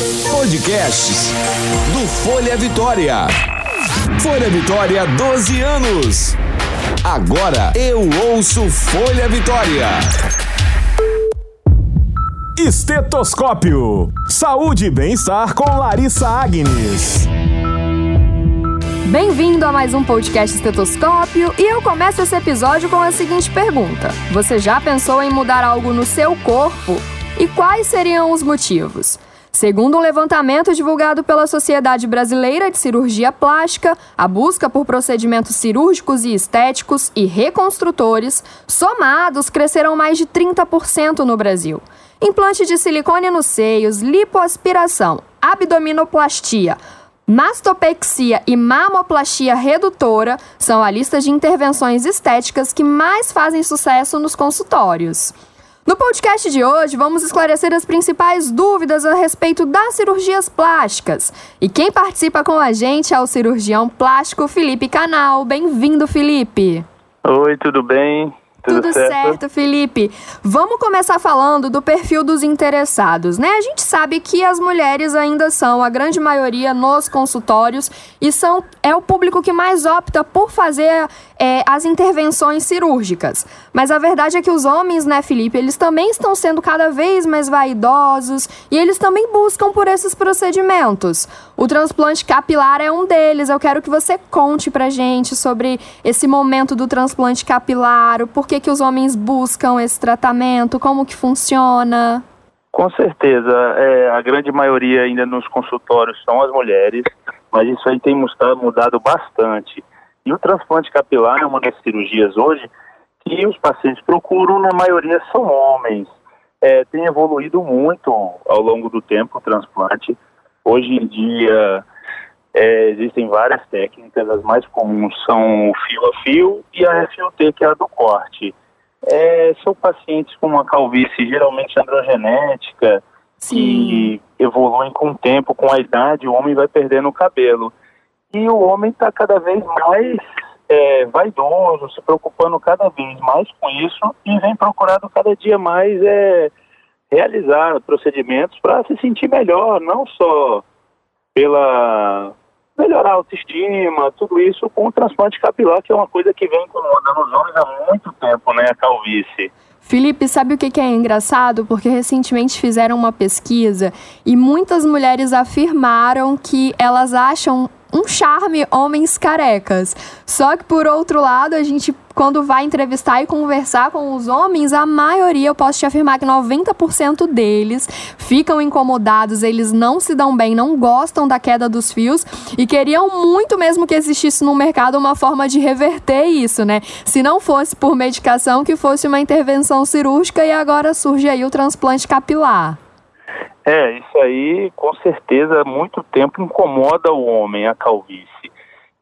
Podcasts do Folha Vitória. Folha Vitória, 12 anos. Agora eu ouço Folha Vitória. Estetoscópio. Saúde e bem-estar com Larissa Agnes. Bem-vindo a mais um podcast Estetoscópio e eu começo esse episódio com a seguinte pergunta: Você já pensou em mudar algo no seu corpo? E quais seriam os motivos? Segundo um levantamento divulgado pela Sociedade Brasileira de Cirurgia Plástica, a busca por procedimentos cirúrgicos e estéticos e reconstrutores, somados, cresceram mais de 30% no Brasil. Implante de silicone nos seios, lipoaspiração, abdominoplastia, Mastopexia e mamoplastia redutora são a lista de intervenções estéticas que mais fazem sucesso nos consultórios. No podcast de hoje, vamos esclarecer as principais dúvidas a respeito das cirurgias plásticas. E quem participa com a gente é o cirurgião plástico Felipe Canal. Bem-vindo, Felipe. Oi, tudo bem? Tudo, Tudo certo? certo? Felipe. Vamos começar falando do perfil dos interessados, né? A gente sabe que as mulheres ainda são a grande maioria nos consultórios e são é o público que mais opta por fazer é, as intervenções cirúrgicas. Mas a verdade é que os homens, né, Felipe, eles também estão sendo cada vez mais vaidosos e eles também buscam por esses procedimentos. O transplante capilar é um deles. Eu quero que você conte pra gente sobre esse momento do transplante capilar, o porquê que os homens buscam esse tratamento, como que funciona. Com certeza, é, a grande maioria ainda nos consultórios são as mulheres, mas isso aí tem mudado bastante. E o transplante capilar é uma das cirurgias hoje que os pacientes procuram, na maioria são homens. É, tem evoluído muito ao longo do tempo o transplante. Hoje em dia é, existem várias técnicas, as mais comuns são o fio a fio e a FUT, que é a do corte. É, são pacientes com uma calvície geralmente androgenética, Sim. que evoluem com o tempo, com a idade, o homem vai perdendo o cabelo. E o homem está cada vez mais é, vaidoso, se preocupando cada vez mais com isso e vem procurando cada dia mais é, realizar procedimentos para se sentir melhor, não só pela melhorar a autoestima, tudo isso com o transplante capilar, que é uma coisa que vem incomodando os homens há muito tempo, né, a calvície. Felipe, sabe o que é engraçado? Porque recentemente fizeram uma pesquisa e muitas mulheres afirmaram que elas acham um charme homens carecas. Só que por outro lado, a gente quando vai entrevistar e conversar com os homens, a maioria, eu posso te afirmar que 90% deles ficam incomodados, eles não se dão bem, não gostam da queda dos fios e queriam muito mesmo que existisse no mercado uma forma de reverter isso, né? Se não fosse por medicação, que fosse uma intervenção cirúrgica e agora surge aí o transplante capilar. É, isso aí com certeza muito tempo incomoda o homem, a calvície.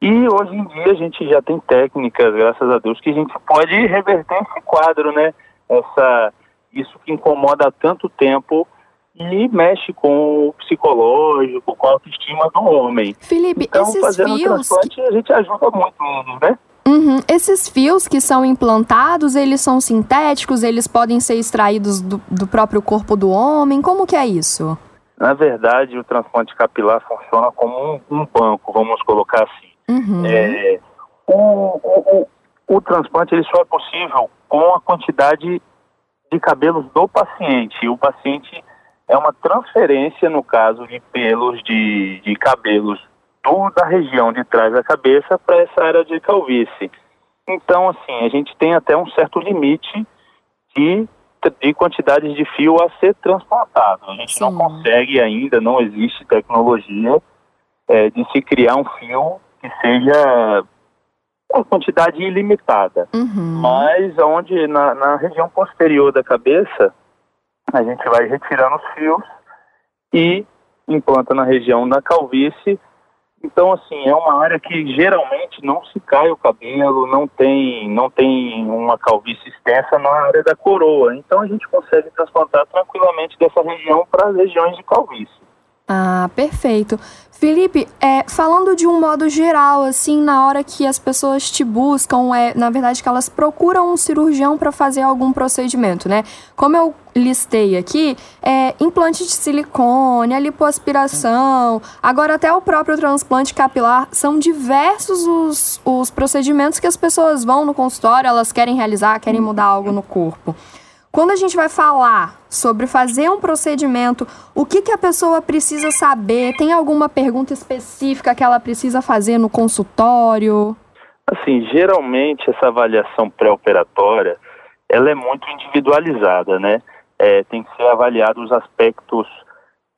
E hoje em dia a gente já tem técnicas, graças a Deus, que a gente pode reverter esse quadro, né? Essa, isso que incomoda há tanto tempo e mexe com o psicológico, com a autoestima do homem. Felipe, então, esses fazendo fios transplante que... a gente ajuda muito, né? Uhum. Esses fios que são implantados, eles são sintéticos, eles podem ser extraídos do, do próprio corpo do homem, como que é isso? Na verdade, o transplante capilar funciona como um, um banco, vamos colocar assim. Uhum. É, o, o, o, o transplante ele só é possível com a quantidade de cabelos do paciente. O paciente é uma transferência, no caso de pelos de, de cabelos do, da região de trás da cabeça para essa área de calvície. Então, assim, a gente tem até um certo limite de, de quantidades de fio a ser transplantado. A gente Sim. não consegue ainda, não existe tecnologia é, de se criar um fio que seja uma quantidade ilimitada. Uhum. Mas onde na, na região posterior da cabeça, a gente vai retirando os fios e implanta na região da calvície então, assim, é uma área que geralmente não se cai o cabelo, não tem, não tem uma calvície extensa na área da coroa. Então, a gente consegue transplantar tranquilamente dessa região para as regiões de calvície. Ah, perfeito. Felipe, é, falando de um modo geral, assim, na hora que as pessoas te buscam, é, na verdade que elas procuram um cirurgião para fazer algum procedimento, né? Como eu listei aqui, é, implante de silicone, a lipoaspiração, agora até o próprio transplante capilar, são diversos os, os procedimentos que as pessoas vão no consultório, elas querem realizar, querem mudar algo no corpo. Quando a gente vai falar sobre fazer um procedimento, o que, que a pessoa precisa saber? Tem alguma pergunta específica que ela precisa fazer no consultório? Assim, geralmente essa avaliação pré-operatória, ela é muito individualizada, né? É, tem que ser avaliado os aspectos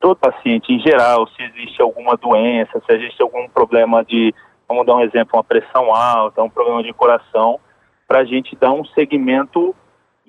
do paciente em geral, se existe alguma doença, se existe algum problema de, vamos dar um exemplo, uma pressão alta, um problema de coração, para a gente dar um segmento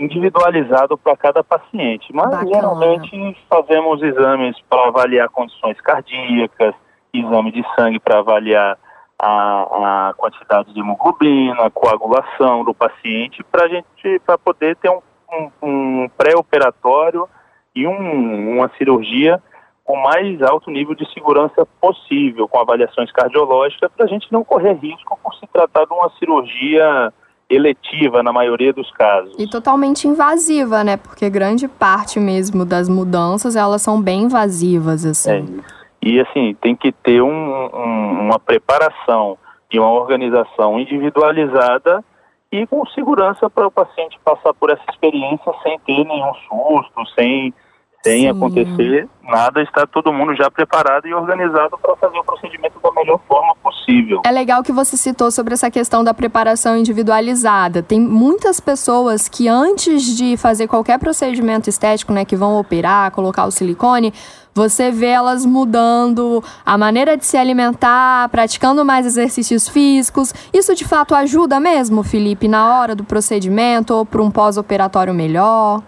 individualizado para cada paciente. Mas Bacana. geralmente fazemos exames para avaliar condições cardíacas, exame de sangue para avaliar a, a, quantidade de hemoglobina, coagulação do paciente, para gente para poder ter um, um, um pré-operatório e um, uma cirurgia com mais alto nível de segurança possível, com avaliações cardiológicas, para a gente não correr risco por se tratar de uma cirurgia eletiva na maioria dos casos. E totalmente invasiva, né? Porque grande parte mesmo das mudanças, elas são bem invasivas, assim. É. E assim, tem que ter um, um, uma preparação e uma organização individualizada e com segurança para o paciente passar por essa experiência sem ter nenhum susto, sem sem Sim. acontecer nada, está todo mundo já preparado e organizado para fazer o procedimento da melhor forma possível. É legal que você citou sobre essa questão da preparação individualizada. Tem muitas pessoas que antes de fazer qualquer procedimento estético, né, que vão operar, colocar o silicone, você vê elas mudando a maneira de se alimentar, praticando mais exercícios físicos. Isso de fato ajuda mesmo, Felipe, na hora do procedimento ou para um pós-operatório melhor?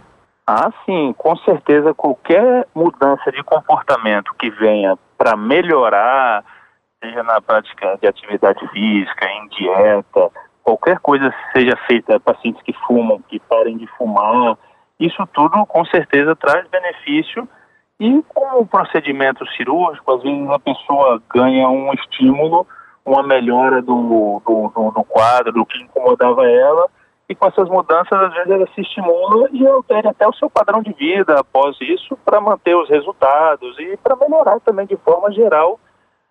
Ah, sim, com certeza qualquer mudança de comportamento que venha para melhorar, seja na prática de atividade física, em dieta, qualquer coisa seja feita pacientes que fumam, que parem de fumar, isso tudo com certeza traz benefício. E com o procedimento cirúrgico, às vezes a pessoa ganha um estímulo, uma melhora do, do, do, do quadro, do que incomodava ela, e com essas mudanças, às vezes, ela se estimula e altera até o seu padrão de vida após isso para manter os resultados e para melhorar também de forma geral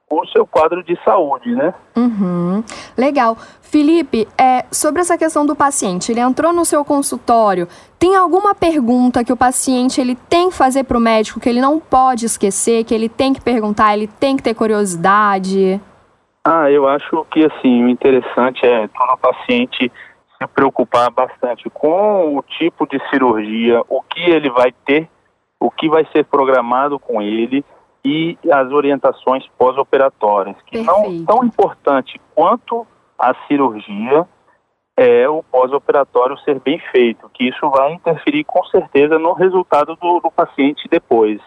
o seu quadro de saúde, né? Uhum. Legal. Felipe, é, sobre essa questão do paciente, ele entrou no seu consultório, tem alguma pergunta que o paciente ele tem que fazer para o médico que ele não pode esquecer, que ele tem que perguntar, ele tem que ter curiosidade? Ah, eu acho que assim, o interessante é todo paciente se preocupar bastante com o tipo de cirurgia, o que ele vai ter, o que vai ser programado com ele e as orientações pós-operatórias, que Perfeito. não tão importante quanto a cirurgia é o pós-operatório ser bem feito, que isso vai interferir com certeza no resultado do, do paciente depois.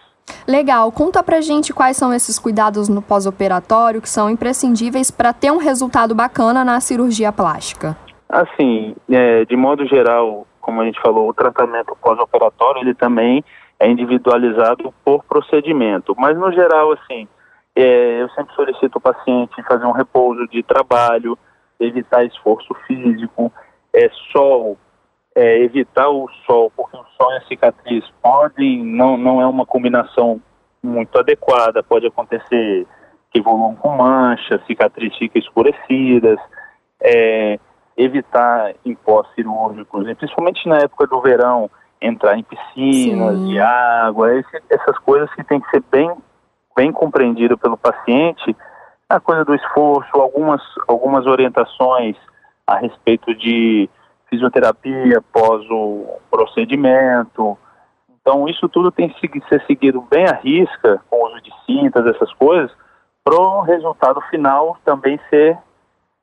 Legal, conta pra gente quais são esses cuidados no pós-operatório que são imprescindíveis para ter um resultado bacana na cirurgia plástica. Assim, é, de modo geral, como a gente falou, o tratamento pós-operatório ele também é individualizado por procedimento, mas no geral, assim, é, eu sempre solicito o paciente fazer um repouso de trabalho, evitar esforço físico, é, sol, é, evitar o sol, porque o sol e a cicatriz podem, não, não é uma combinação muito adequada, pode acontecer que evoluam com manchas, cicatrizes fiquem escurecidas, é, evitar em pós-cirúrgicos, principalmente na época do verão, entrar em piscinas Sim. de água, esse, essas coisas que tem que ser bem, bem compreendido pelo paciente, a coisa do esforço, algumas, algumas orientações a respeito de fisioterapia após o procedimento. Então, isso tudo tem que ser seguido bem à risca, com o uso de cintas, essas coisas, para o resultado final também ser,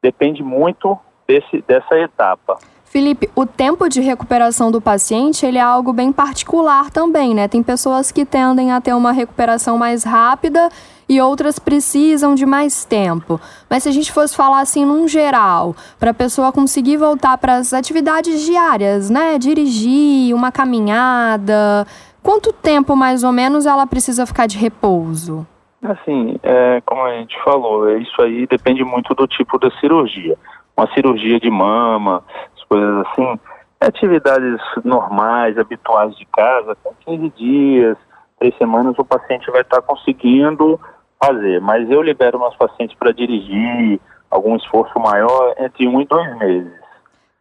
depende muito desse, dessa etapa. Felipe, o tempo de recuperação do paciente ele é algo bem particular também, né? Tem pessoas que tendem a ter uma recuperação mais rápida e outras precisam de mais tempo. Mas se a gente fosse falar assim num geral, para a pessoa conseguir voltar para as atividades diárias, né? Dirigir, uma caminhada, quanto tempo mais ou menos ela precisa ficar de repouso? Assim, é, como a gente falou, isso aí depende muito do tipo da cirurgia. Uma cirurgia de mama, as coisas assim, atividades normais, habituais de casa, com 15 dias, três semanas, o paciente vai estar conseguindo fazer. Mas eu libero meus pacientes para dirigir, algum esforço maior, entre um e dois meses.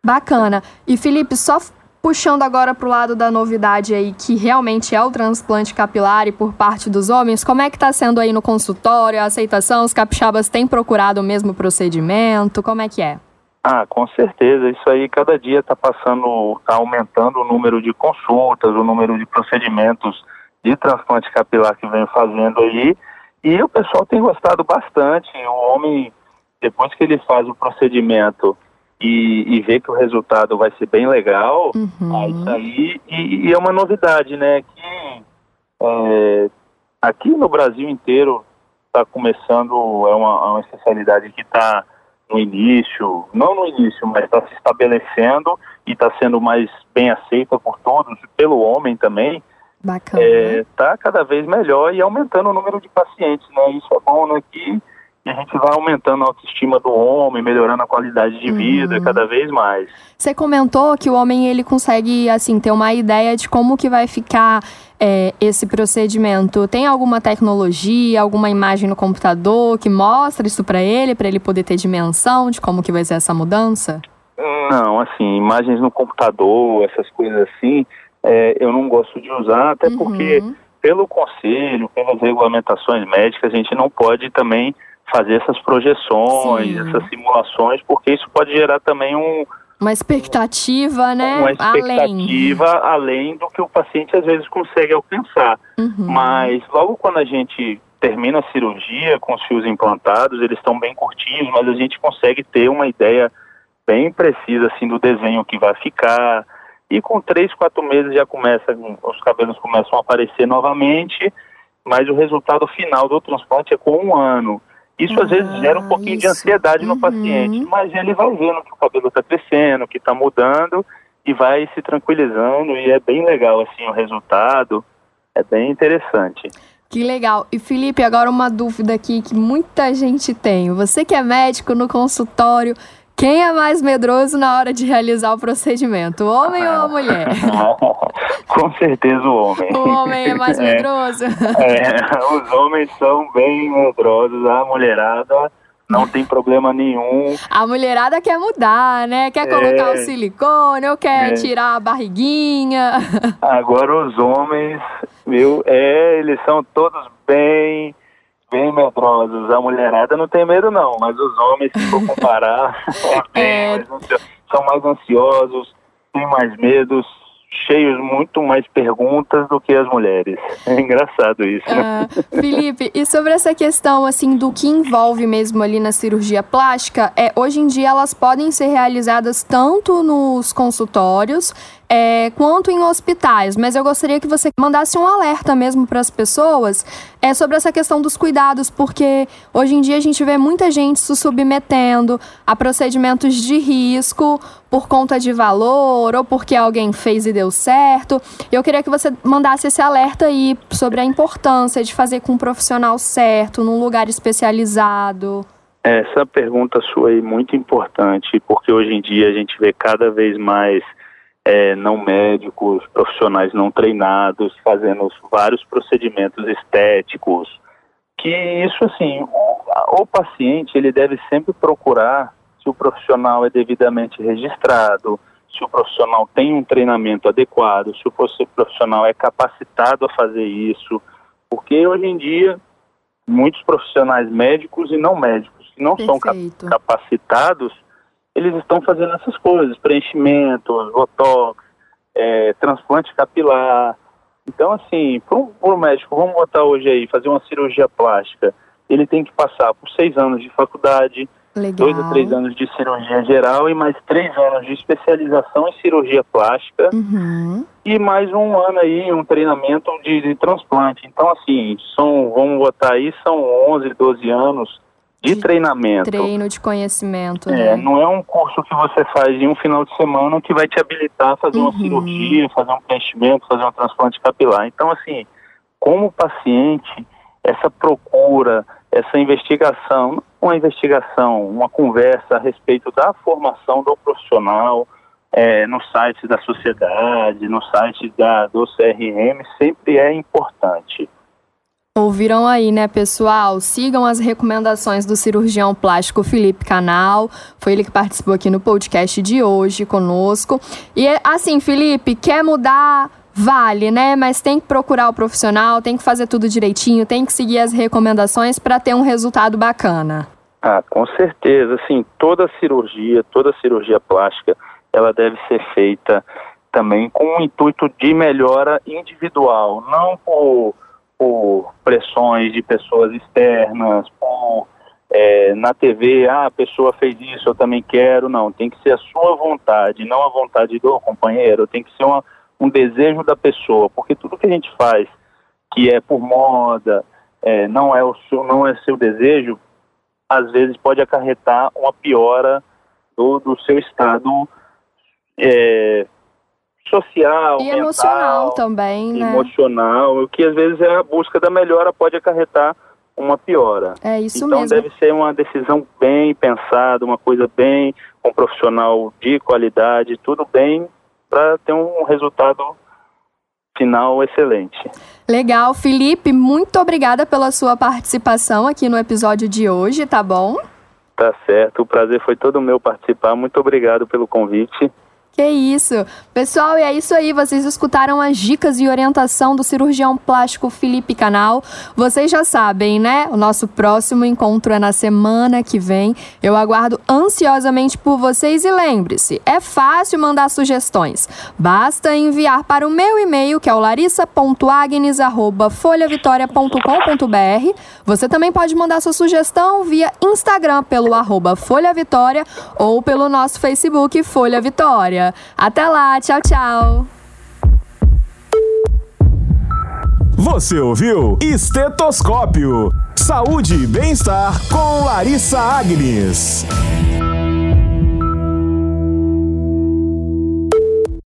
Bacana. E Felipe, só puxando agora para o lado da novidade aí, que realmente é o transplante capilar e por parte dos homens, como é que está sendo aí no consultório, a aceitação? Os capixabas têm procurado o mesmo procedimento? Como é que é? Ah, com certeza. Isso aí cada dia está passando, está aumentando o número de consultas, o número de procedimentos de transplante capilar que vem fazendo aí. E o pessoal tem gostado bastante. O homem, depois que ele faz o procedimento e, e vê que o resultado vai ser bem legal, uhum. aí isso aí e, e, é uma novidade, né? Que é, aqui no Brasil inteiro está começando, é uma, é uma especialidade que está no início, não no início, mas está se estabelecendo e está sendo mais bem aceita por todos, pelo homem também. Bacana. Está é, cada vez melhor e aumentando o número de pacientes, né? Isso é bom, né? Que a gente vai aumentando a autoestima do homem, melhorando a qualidade de vida uhum. cada vez mais. Você comentou que o homem ele consegue assim ter uma ideia de como que vai ficar é, esse procedimento. Tem alguma tecnologia, alguma imagem no computador que mostra isso para ele, para ele poder ter dimensão de como que vai ser essa mudança? Não, assim, imagens no computador, essas coisas assim, é, eu não gosto de usar, até uhum. porque pelo conselho, pelas regulamentações médicas, a gente não pode também fazer essas projeções, Sim. essas simulações, porque isso pode gerar também um uma expectativa, né? Uma expectativa além, além do que o paciente às vezes consegue alcançar. Uhum. Mas logo quando a gente termina a cirurgia com os fios implantados, eles estão bem curtinhos, mas a gente consegue ter uma ideia bem precisa assim do desenho que vai ficar. E com três, quatro meses já começa, os cabelos começam a aparecer novamente, mas o resultado final do transplante é com um ano. Isso às vezes gera um pouquinho isso. de ansiedade no uhum. paciente, mas ele vai vendo que o cabelo está crescendo, que está mudando e vai se tranquilizando e é bem legal assim o resultado, é bem interessante. Que legal. E Felipe, agora uma dúvida aqui que muita gente tem. Você que é médico no consultório, quem é mais medroso na hora de realizar o procedimento, o homem ou a mulher? Com certeza o homem. O homem é mais é. medroso? É, os homens são bem medrosos, a mulherada não tem problema nenhum. A mulherada quer mudar, né? Quer colocar é, o silicone, ou quer é. tirar a barriguinha. Agora os homens, meu, é, eles são todos bem bem medrosos. A mulherada não tem medo, não, mas os homens, se for comparar, é bem, são mais ansiosos, têm mais medos, cheios muito mais perguntas do que as mulheres. É engraçado isso. Né? Uh, Felipe, e sobre essa questão assim do que envolve mesmo ali na cirurgia plástica, é hoje em dia elas podem ser realizadas tanto nos consultórios é, quanto em hospitais, mas eu gostaria que você mandasse um alerta mesmo para as pessoas é, sobre essa questão dos cuidados, porque hoje em dia a gente vê muita gente se submetendo a procedimentos de risco por conta de valor ou porque alguém fez e deu certo. Eu queria que você mandasse esse alerta aí sobre a importância de fazer com um profissional certo, num lugar especializado. Essa pergunta sua é muito importante, porque hoje em dia a gente vê cada vez mais é, não médicos, profissionais não treinados, fazendo vários procedimentos estéticos, que isso assim, o, o paciente ele deve sempre procurar se o profissional é devidamente registrado, se o profissional tem um treinamento adequado, se o profissional é capacitado a fazer isso, porque hoje em dia muitos profissionais médicos e não médicos que não Perfeito. são capacitados eles estão fazendo essas coisas, preenchimento, botox, é, transplante capilar. Então, assim, para o médico, vamos botar hoje aí, fazer uma cirurgia plástica, ele tem que passar por seis anos de faculdade, Legal. dois a três anos de cirurgia geral e mais três anos de especialização em cirurgia plástica uhum. e mais um ano aí, um treinamento de, de transplante. Então, assim, são, vamos botar aí, são 11, 12 anos de, de treinamento. Treino de conhecimento. É, né? não é um curso que você faz em um final de semana que vai te habilitar a fazer uhum. uma cirurgia, fazer um preenchimento, fazer um transplante capilar. Então, assim, como paciente, essa procura investigação, uma investigação, uma conversa a respeito da formação do profissional é, no site da sociedade, no site da, do CRM, sempre é importante. Ouviram aí, né, pessoal? Sigam as recomendações do cirurgião plástico Felipe Canal. Foi ele que participou aqui no podcast de hoje conosco. E assim, Felipe, quer mudar? Vale, né? Mas tem que procurar o profissional, tem que fazer tudo direitinho, tem que seguir as recomendações para ter um resultado bacana. Ah, com certeza. Assim, toda cirurgia, toda cirurgia plástica, ela deve ser feita também com o intuito de melhora individual, não por por pressões de pessoas externas, por é, na TV, ah, a pessoa fez isso, eu também quero. Não, tem que ser a sua vontade, não a vontade do companheiro, tem que ser uma, um desejo da pessoa, porque tudo que a gente faz que é por moda, é, não, é o seu, não é seu desejo, às vezes pode acarretar uma piora do, do seu estado é, social, e mental, emocional também, né? Emocional, o que às vezes é a busca da melhora pode acarretar uma piora. É isso então, mesmo. Então deve ser uma decisão bem pensada, uma coisa bem com um profissional de qualidade, tudo bem para ter um resultado final excelente. Legal, Felipe, muito obrigada pela sua participação aqui no episódio de hoje, tá bom? Tá certo, o prazer foi todo meu participar. Muito obrigado pelo convite. Que isso! Pessoal, e é isso aí. Vocês escutaram as dicas e orientação do cirurgião plástico Felipe Canal. Vocês já sabem, né? O nosso próximo encontro é na semana que vem. Eu aguardo ansiosamente por vocês e lembre-se, é fácil mandar sugestões. Basta enviar para o meu e-mail, que é o larissa.agnes@folhavitoria.com.br. Você também pode mandar sua sugestão via Instagram pelo arroba Folha Vitória ou pelo nosso Facebook Folha Vitória. Até lá, tchau, tchau. Você ouviu Estetoscópio. Saúde e bem-estar com Larissa Agnes.